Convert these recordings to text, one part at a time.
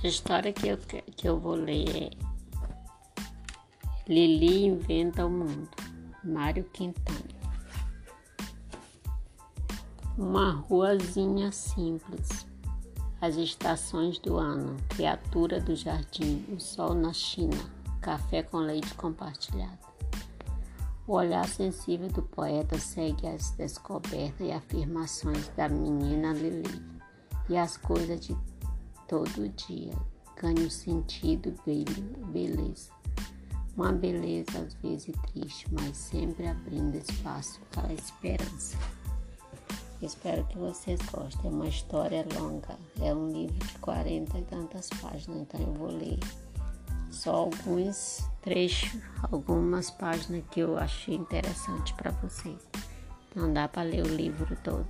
A história que eu, que eu vou ler é Lili Inventa o Mundo, Mário Quintana. Uma ruazinha simples, as estações do ano, criatura do jardim, o sol na China, café com leite compartilhado. O olhar sensível do poeta segue as descobertas e afirmações da menina Lili e as coisas de todo dia ganha sentido, beleza. Uma beleza às vezes triste, mas sempre abrindo espaço para a esperança. Espero que vocês gostem. É uma história longa, é um livro de 40 e tantas páginas, então eu vou ler só alguns trechos, algumas páginas que eu achei interessante para vocês. Não dá para ler o livro todo.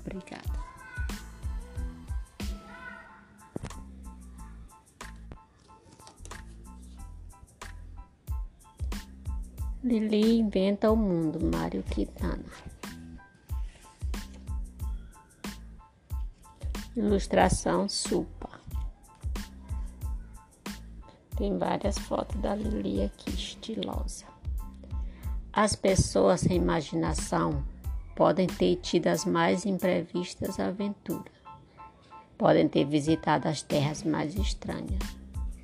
Obrigada. Lili inventa o mundo, Mário Quintana. Ilustração Supa. Tem várias fotos da Lili aqui, estilosa. As pessoas sem imaginação podem ter tido as mais imprevistas aventuras. Podem ter visitado as terras mais estranhas.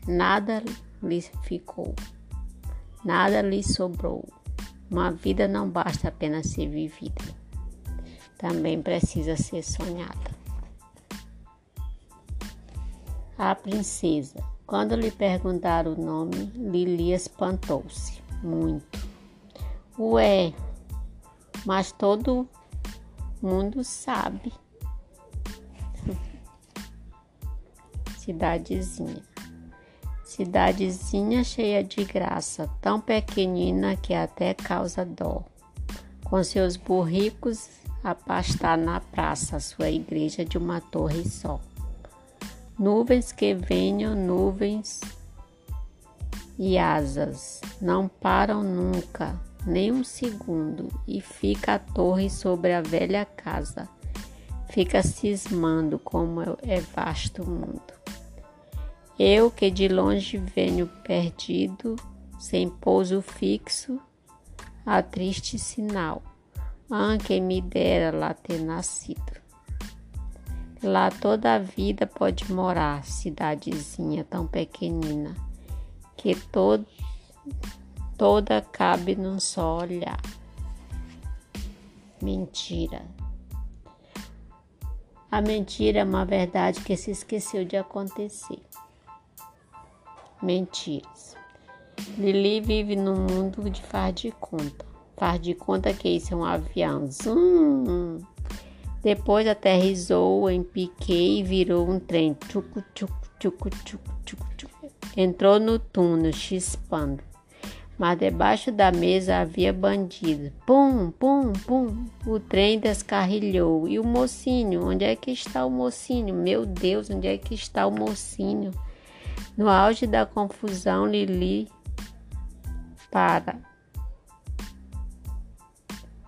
Nada lhes ficou Nada lhe sobrou. Uma vida não basta apenas ser vivida, também precisa ser sonhada. A princesa, quando lhe perguntaram o nome, Lili espantou-se muito. Ué, mas todo mundo sabe. Cidadezinha. Cidadezinha cheia de graça, tão pequenina que até causa dó. Com seus burricos a pastar na praça, sua igreja de uma torre só. Nuvens que venham, nuvens e asas, não param nunca, nem um segundo, e fica a torre sobre a velha casa. Fica cismando como é vasto o mundo. Eu que de longe venho perdido, sem pouso fixo, a triste sinal. Ah, quem me dera lá ter nascido. Lá toda a vida pode morar, cidadezinha tão pequenina, que todo, toda cabe num só olhar. Mentira. A mentira é uma verdade que se esqueceu de acontecer. Mentiras. Lili vive num mundo de faz de conta. Faz de conta que isso é um avião. Zum. Depois aterrizou em Piquet e virou um trem. Tchucu, tchucu, tchucu, tchucu, tchucu, tchucu. Entrou no túnel, chispando. Mas debaixo da mesa havia bandido. Pum, pum, pum. O trem descarrilhou. E o mocinho? Onde é que está o mocinho? Meu Deus, onde é que está o mocinho? No auge da confusão, Lili para.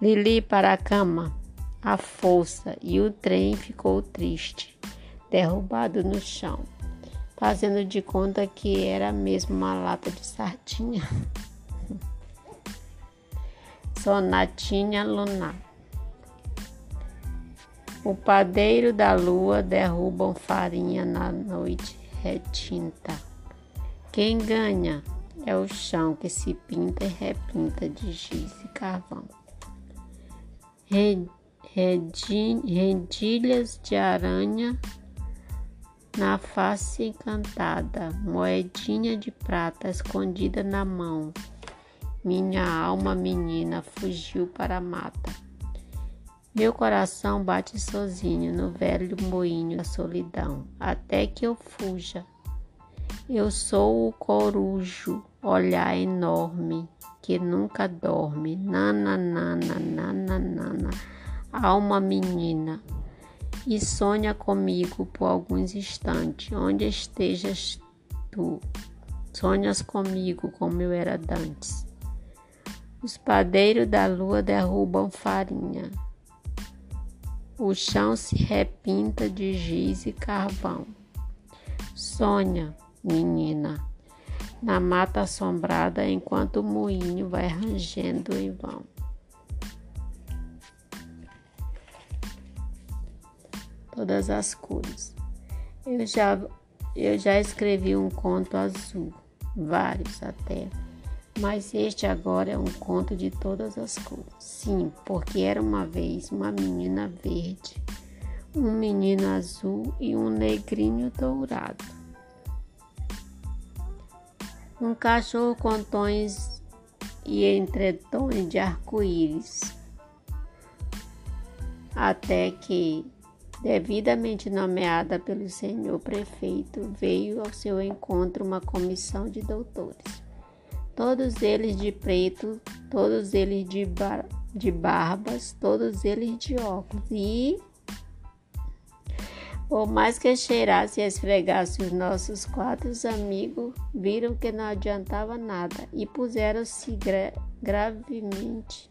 Lili para a cama, a força, e o trem ficou triste, derrubado no chão, fazendo de conta que era mesmo uma lata de sardinha. Sonatinha lunar. O padeiro da lua derrubam farinha na noite retinta. Quem ganha é o chão que se pinta e repinta de giz e carvão. Redilhas de aranha na face encantada, moedinha de prata escondida na mão. Minha alma menina fugiu para a mata. Meu coração bate sozinho no velho moinho da solidão, até que eu fuja. Eu sou o corujo, olhar enorme, que nunca dorme. Nana, nana, nana, nana, alma menina. E sonha comigo por alguns instantes, onde estejas tu. Sonhas comigo como eu era dantes. Os padeiros da lua derrubam farinha o chão se repinta de giz e carvão. Sonha, menina, na mata assombrada enquanto o moinho vai rangendo em vão. Todas as cores. Eu já, eu já escrevi um conto azul, vários até, mas este agora é um conto de todas as cores. Sim, porque era uma vez uma menina verde, um menino azul e um negrinho dourado. Um cachorro com tons e entretons de arco-íris, até que, devidamente nomeada pelo senhor prefeito, veio ao seu encontro uma comissão de doutores, todos eles de preto, todos eles de, bar de barbas, todos eles de óculos e por mais que cheirasse e esfregasse os nossos quatro amigos, viram que não adiantava nada e puseram-se gra gravemente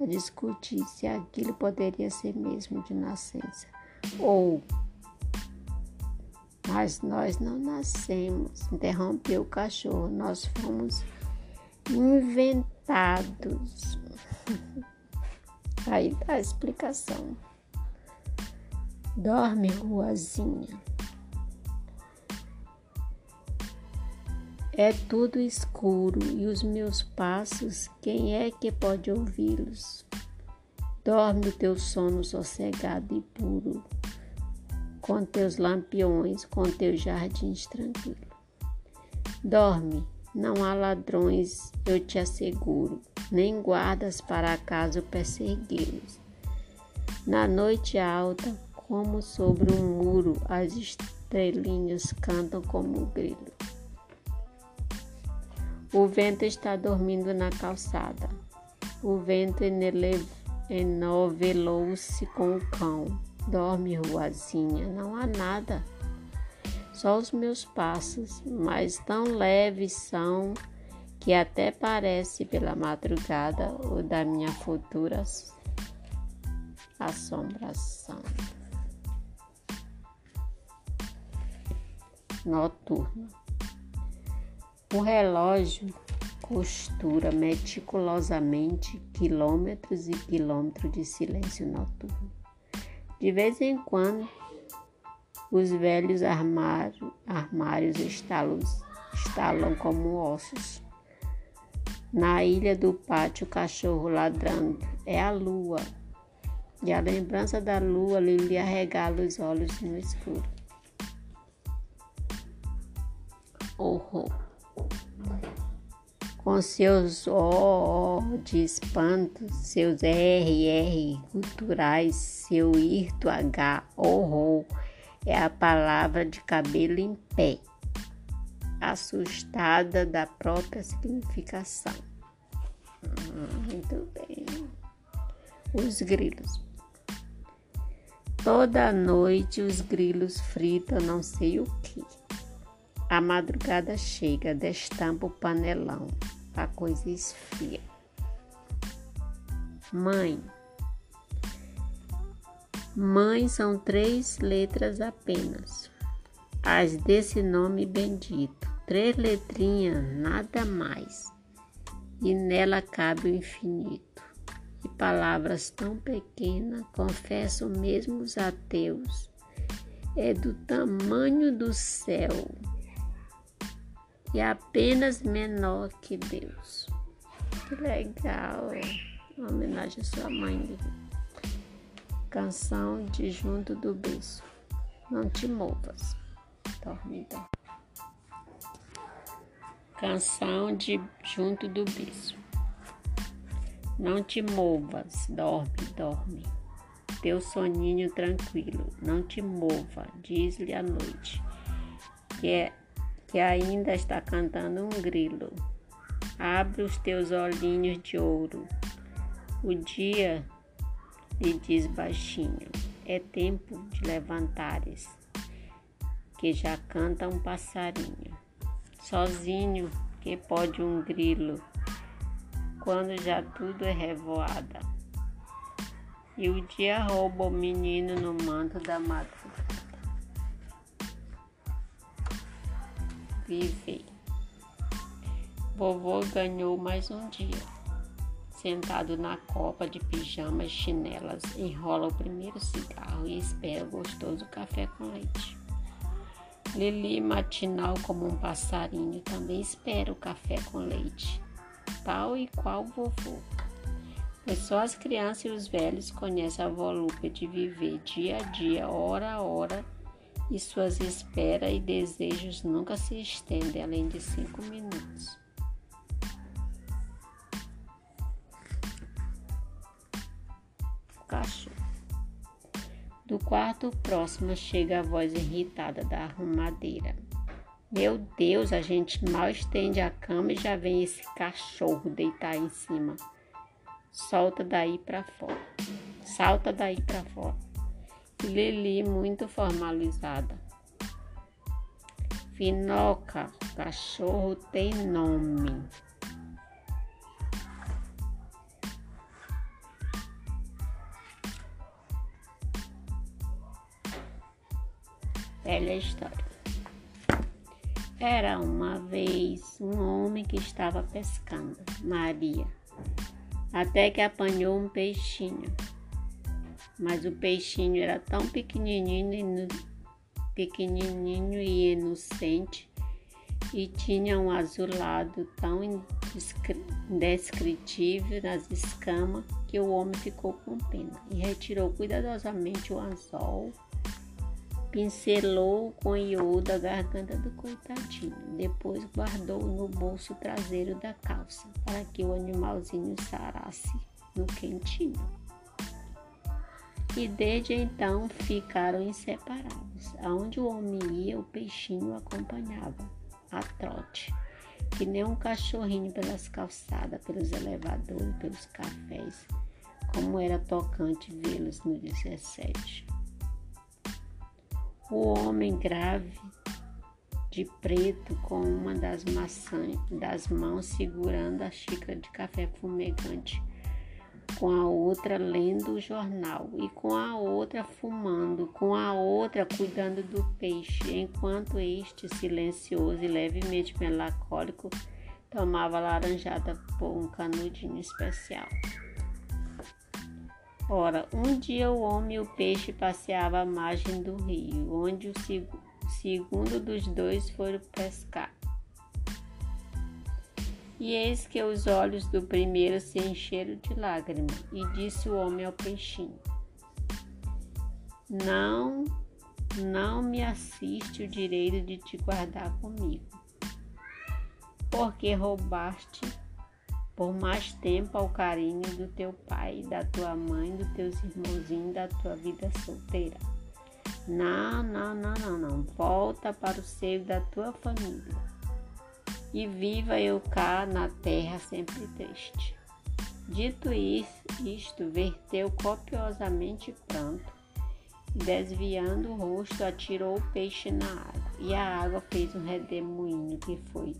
a discutir se aquilo poderia ser mesmo de nascença. Ou, mas nós não nascemos, interrompeu o cachorro, nós fomos inventados. Aí dá a explicação. Dorme, ruazinha. É tudo escuro e os meus passos, quem é que pode ouvi-los? Dorme o teu sono sossegado e puro, com teus lampiões, com teus jardins tranquilos. Dorme, não há ladrões, eu te asseguro, nem guardas para acaso persegui-los. Na noite alta, como sobre um muro, as estrelinhas cantam como um grilo. O vento está dormindo na calçada. O vento enovelou-se com o cão. Dorme, ruazinha, não há nada. Só os meus passos, mas tão leves são que até parece pela madrugada o da minha futura assombração. noturno. O relógio costura meticulosamente quilômetros e quilômetros de silêncio noturno. De vez em quando, os velhos armário, armários estalam, estalam como ossos. Na ilha do pátio, o cachorro ladrando. É a lua. E a lembrança da lua lhe arregala os olhos no escuro horror. Com seus O de espanto, seus RR culturais, seu irto H, horror, é a palavra de cabelo em pé, assustada da própria significação. Hum, muito bem. Os grilos. Toda noite os grilos fritam não sei o que. A madrugada chega, destampa o panelão, a coisa esfria. Mãe. Mãe são três letras apenas, as desse nome bendito. Três letrinhas, nada mais. E nela cabe o infinito. E palavras tão pequenas, confessam mesmo os ateus, é do tamanho do céu e apenas menor que Deus. Que legal! Uma homenagem à sua mãe. Canção de Junto do Berço. Não te movas. Dorme, dorme. Canção de Junto do Berço. Não te movas, dorme, dorme. Teu soninho tranquilo, não te mova, diz-lhe a noite, que é que ainda está cantando um grilo. Abre os teus olhinhos de ouro. O dia lhe diz baixinho: é tempo de levantares, que já canta um passarinho. Sozinho que pode um grilo, quando já tudo é revoada. E o dia rouba o menino no manto da madrugada. viver. Vovô ganhou mais um dia. Sentado na copa de pijamas e chinelas, enrola o primeiro cigarro e espera o gostoso café com leite. Lili, matinal como um passarinho, também espera o café com leite, tal e qual vovô. Pois só as crianças e os velhos conhecem a volúpia de viver dia a dia, hora a hora, e suas esperas e desejos nunca se estendem além de cinco minutos. Do quarto próximo chega a voz irritada da arrumadeira. Meu Deus, a gente mal estende a cama e já vem esse cachorro deitar em cima. Solta daí para fora. Salta daí para fora. Lili muito formalizada. Finoca, cachorro tem nome. Velha história. Era uma vez um homem que estava pescando, Maria, até que apanhou um peixinho. Mas o peixinho era tão pequenininho, pequenininho e inocente e tinha um azulado tão indescritível nas escamas que o homem ficou com pena e retirou cuidadosamente o anzol pincelou com iodo a garganta do coitadinho. Depois guardou no bolso traseiro da calça para que o animalzinho sarasse no quentinho. E desde então ficaram inseparáveis. Aonde o homem ia, o peixinho acompanhava, a trote, que nem um cachorrinho pelas calçadas, pelos elevadores, pelos cafés, como era tocante vê-los no 17 o homem grave de preto com uma das maçãs das mãos segurando a xícara de café fumegante, com a outra lendo o jornal e com a outra fumando, com a outra cuidando do peixe, enquanto este, silencioso e levemente melancólico, tomava laranjada por um canudinho especial. Ora, um dia o homem e o peixe passeavam à margem do rio, onde o segundo dos dois foram pescar. E eis que os olhos do primeiro se encheram de lágrimas, e disse o homem ao peixinho: Não, não me assiste o direito de te guardar comigo, porque roubaste por mais tempo ao carinho do teu pai, da tua mãe, dos teus irmãozinhos, da tua vida solteira. Não, não, não, não, não. Volta para o seio da tua família. E viva eu cá na terra sempre triste. Dito isso, isto, verteu copiosamente pranto e, desviando o rosto, atirou o peixe na água. E a água fez um redemoinho que foi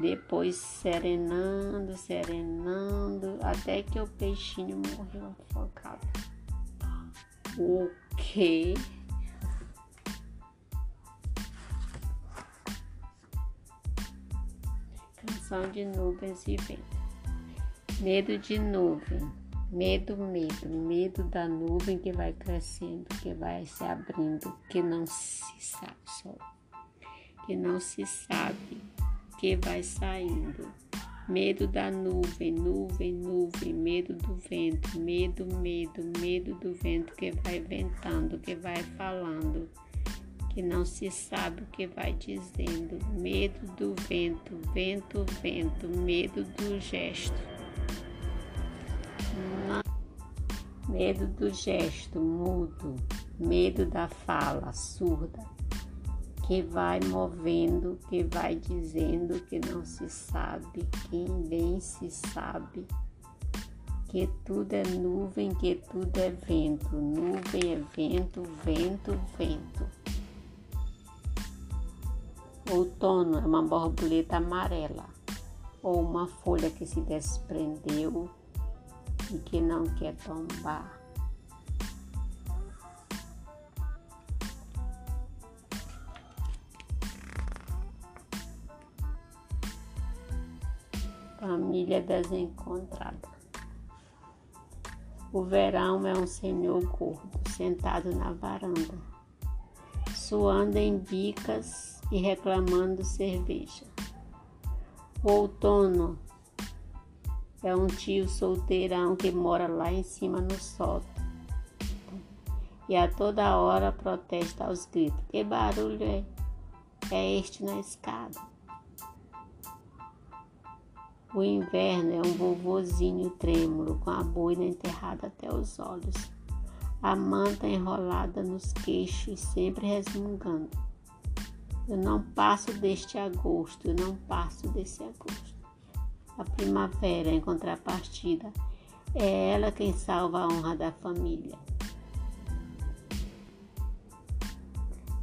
depois serenando, serenando, até que o peixinho morreu afogado. O quê? Canção de nuvens e vento. Medo de nuvem. Medo, medo, medo da nuvem que vai crescendo, que vai se abrindo, que não se sabe só, que não se sabe que vai saindo. Medo da nuvem, nuvem, nuvem, medo do vento, medo, medo, medo do vento que vai ventando, que vai falando, que não se sabe o que vai dizendo. Medo do vento, vento, vento, medo do gesto. Medo do gesto mudo, medo da fala surda que vai movendo, que vai dizendo que não se sabe, quem bem se sabe, que tudo é nuvem, que tudo é vento, nuvem é vento, vento, vento. Outono é uma borboleta amarela ou uma folha que se desprendeu e que não quer tombar. Família desencontrada. O verão é um senhor gordo sentado na varanda, suando em bicas e reclamando cerveja. O outono é um tio solteirão que mora lá em cima no sótão e a toda hora protesta aos gritos: Que barulho é, é este na escada? O inverno é um vovozinho trêmulo, com a boina enterrada até os olhos, a manta enrolada nos queixos, sempre resmungando. Eu não passo deste agosto, eu não passo desse agosto. A primavera, em contrapartida, é ela quem salva a honra da família.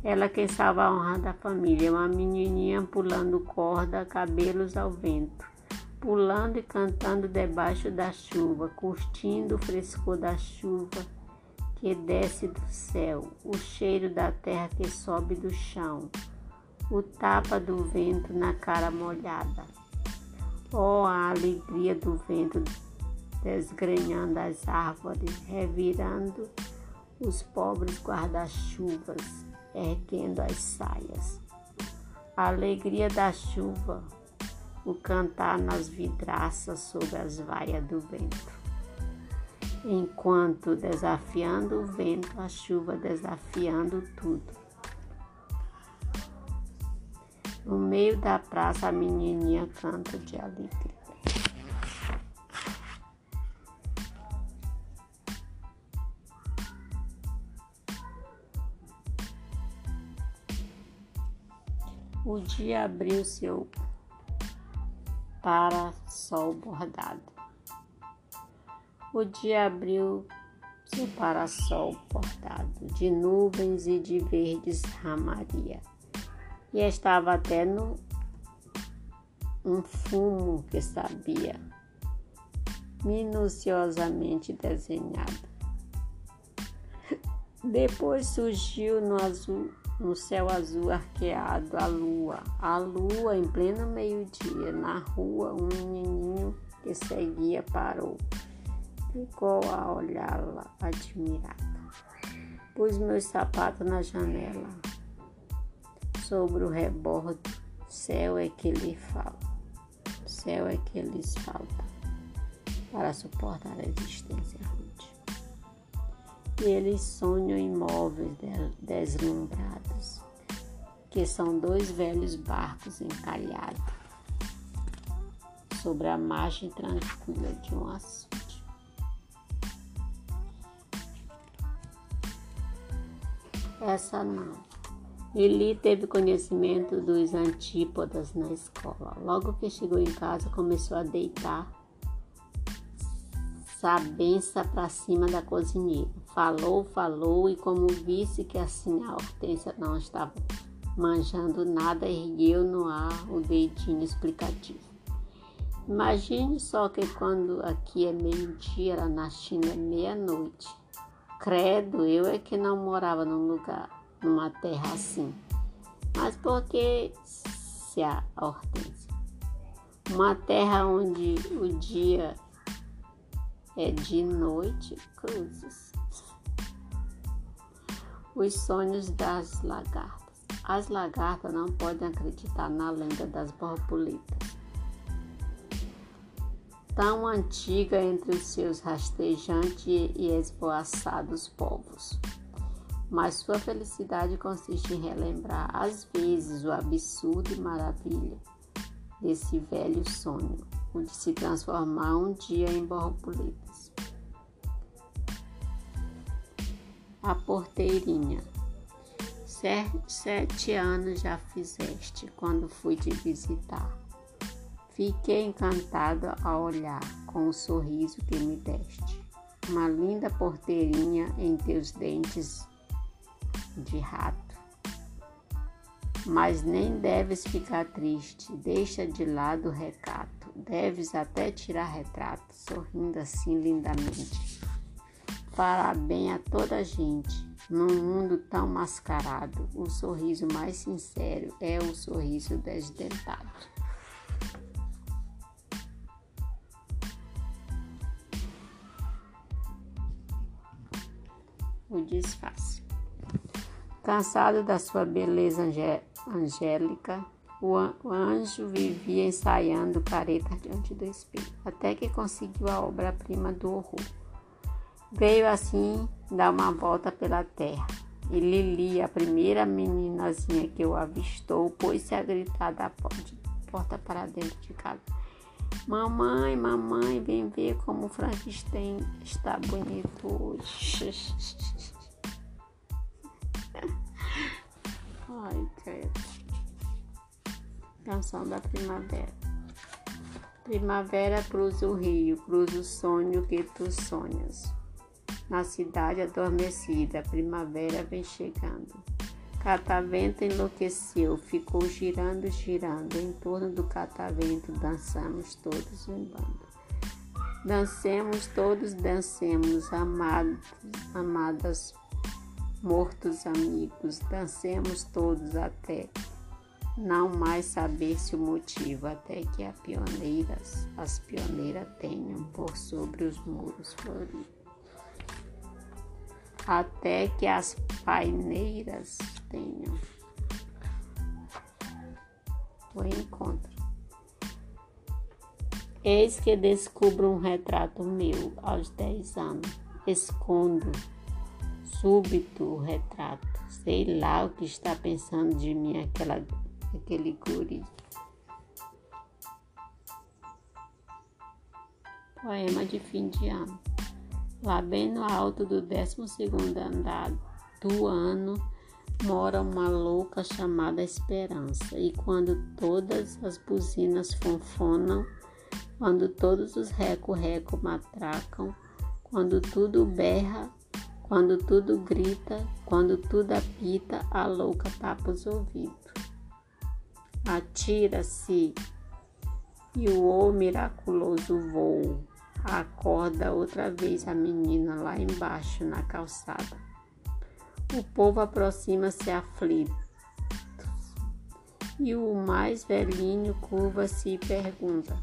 Ela quem salva a honra da família, uma menininha pulando corda, cabelos ao vento pulando e cantando debaixo da chuva, curtindo o frescor da chuva que desce do céu, o cheiro da terra que sobe do chão, o tapa do vento na cara molhada. Oh, a alegria do vento desgrenhando as árvores, revirando os pobres guarda-chuvas, erguendo as saias. A alegria da chuva, o cantar nas vidraças sob as vaias do vento. Enquanto desafiando o vento, a chuva desafiando tudo. No meio da praça, a menininha canta de alegria. O dia abriu seu para sol bordado. O dia abriu seu parasol bordado de nuvens e de verdes ramaria, e estava até no um fumo que sabia minuciosamente desenhado. Depois surgiu no azul no céu azul arqueado, a lua, a lua em pleno meio-dia, na rua, um menininho que seguia parou. Ficou a olhá-la admirado. Pus meus sapatos na janela. Sobre o rebordo, céu é que lhe falta, céu é que lhes falta para suportar a existência e eles sonham imóveis deslumbrados, que são dois velhos barcos encalhados sobre a margem tranquila de um açude. Essa não. Eli teve conhecimento dos antípodas na escola. Logo que chegou em casa, começou a deitar sabença para cima da cozinheira. Falou, falou e como visse que assim a Hortência não estava manjando nada, ergueu no ar o dedinho explicativo. Imagine só que quando aqui é meio-dia, na China é meia-noite. Credo, eu é que não morava num lugar, numa terra assim. Mas por que se a Hortência? Uma terra onde o dia é de noite, cruzes. Os sonhos das lagartas. As lagartas não podem acreditar na lenda das borboletas. Tão antiga entre os seus rastejantes e esvoaçados povos. Mas sua felicidade consiste em relembrar às vezes o absurdo e maravilha desse velho sonho, o de se transformar um dia em borboleta. A porteirinha. Sete anos já fizeste quando fui te visitar. Fiquei encantada a olhar com o sorriso que me deste. Uma linda porteirinha em teus dentes de rato. Mas nem deves ficar triste, deixa de lado o recato. Deves até tirar retrato, sorrindo assim lindamente Parabéns a toda a gente. Num mundo tão mascarado, o sorriso mais sincero é o sorriso desdentado. O disfarce. Cansado da sua beleza angélica, o anjo vivia ensaiando careta diante do espelho, até que conseguiu a obra-prima do horror Veio assim dar uma volta pela terra. E Lili, a primeira meninazinha que o avistou, pôs-se a gritar da porta para dentro de casa. Mamãe, mamãe, vem ver como Frankenstein está bonito hoje. Ai, credo. Canção da Primavera. Primavera cruza o rio, cruza o sonho que tu sonhas. Na cidade adormecida, a primavera vem chegando. Catavento enlouqueceu, ficou girando, girando. Em torno do catavento dançamos todos em bando. Dancemos todos, dancemos, amados, amadas, mortos amigos. Dancemos todos até não mais saber-se o motivo, até que as pioneiras, as pioneiras tenham por sobre os muros floridos. Até que as paineiras tenham o encontro. Eis que descubro um retrato meu aos 10 anos. Escondo súbito o retrato. Sei lá o que está pensando de mim aquela aquele guri. Poema de fim de ano. Lá bem no alto do 12 andar do ano mora uma louca chamada Esperança. E quando todas as buzinas fonfonam, quando todos os reco-reco matracam, quando tudo berra, quando tudo grita, quando tudo apita, a louca tapa os ouvidos atira-se e o miraculoso voo acorda outra vez a menina lá embaixo na calçada. O povo aproxima-se aflito e o mais velhinho curva-se e pergunta: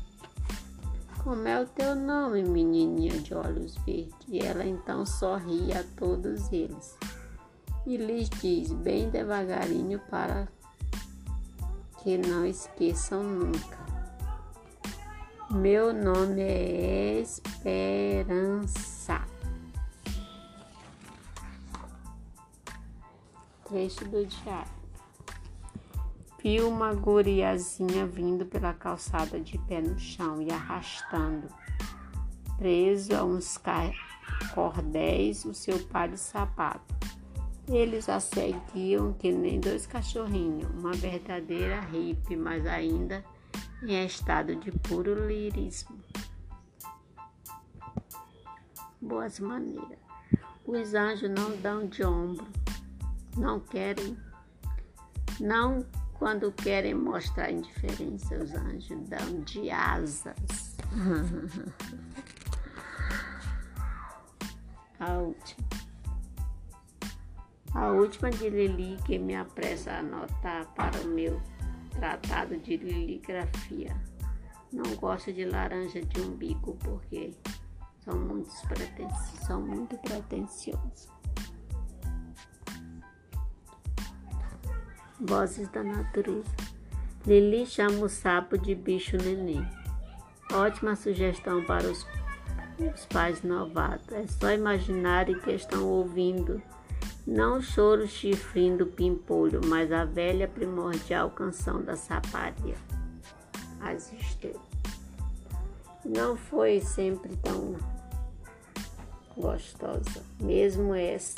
Como é o teu nome, menininha de olhos verdes? E ela então sorri a todos eles e lhes diz bem devagarinho para que não esqueçam nunca. Meu nome é Esperança. Trecho do diário. Vi uma guriazinha vindo pela calçada de pé no chão e arrastando, preso a uns cordéis, o seu par de sapato. Eles a seguiam que nem dois cachorrinhos, uma verdadeira hippie, mas ainda em estado de puro lirismo. Boas maneiras. Os anjos não dão de ombro, não querem, não quando querem mostrar indiferença, os anjos dão de asas. A última. A última de Lili que me apressa a anotar para o meu tratado de liligrafia. Não gosto de laranja de umbigo porque são muito. São muito pretensiosos. Vozes da natureza. Lili chama o sapo de bicho neném. Ótima sugestão para os, os pais novatos. É só imaginarem que estão ouvindo não choro chifrinho do pimpolho, mas a velha primordial canção da saparia. As estrelas. Não foi sempre tão gostosa, mesmo essa.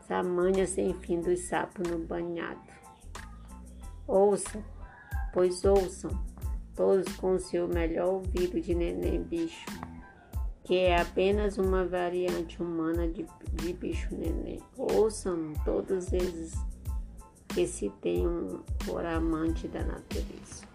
Essa manha sem fim dos sapos no banhado. Ouçam, pois ouçam, todos com seu melhor ouvido de neném bicho que é apenas uma variante humana de, de bicho neném. Ouçam todos eles que se tenham por amante da natureza.